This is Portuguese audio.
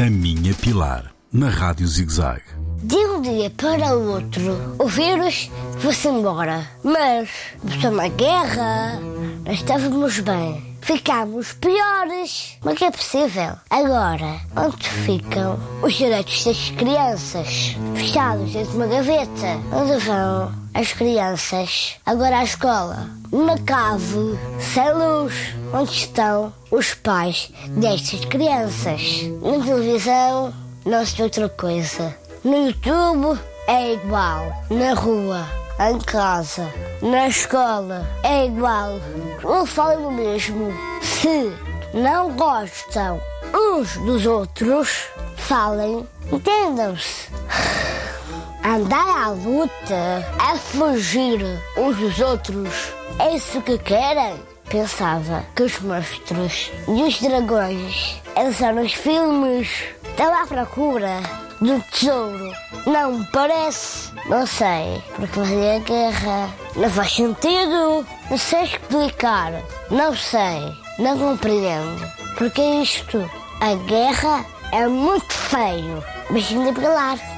A Minha Pilar, na Rádio ZigZag. De um dia para o outro, o vírus foi-se embora. Mas, começou uma guerra, nós estávamos bem. Ficámos piores. Mas que é possível? Agora, onde ficam os direitos das crianças? Fechados dentro de uma gaveta. Onde vão as crianças? Agora à escola. Numa cave, sem luz. Onde estão os pais destas crianças? Na televisão, não se vê outra coisa. No YouTube é igual. Na rua, em casa, na escola é igual. Não falam o mesmo. Se não gostam uns dos outros, falem, entendam-se. Andar à luta, a fugir uns dos outros, é isso que querem? Pensava que os monstros e os dragões eram os filmes. Estava à procura do tesouro. Não parece. Não sei. Porque fazer a guerra não faz sentido. Não sei explicar. Não sei. Não compreendo. Porque isto, a guerra é muito feio. Beijinho de pilar.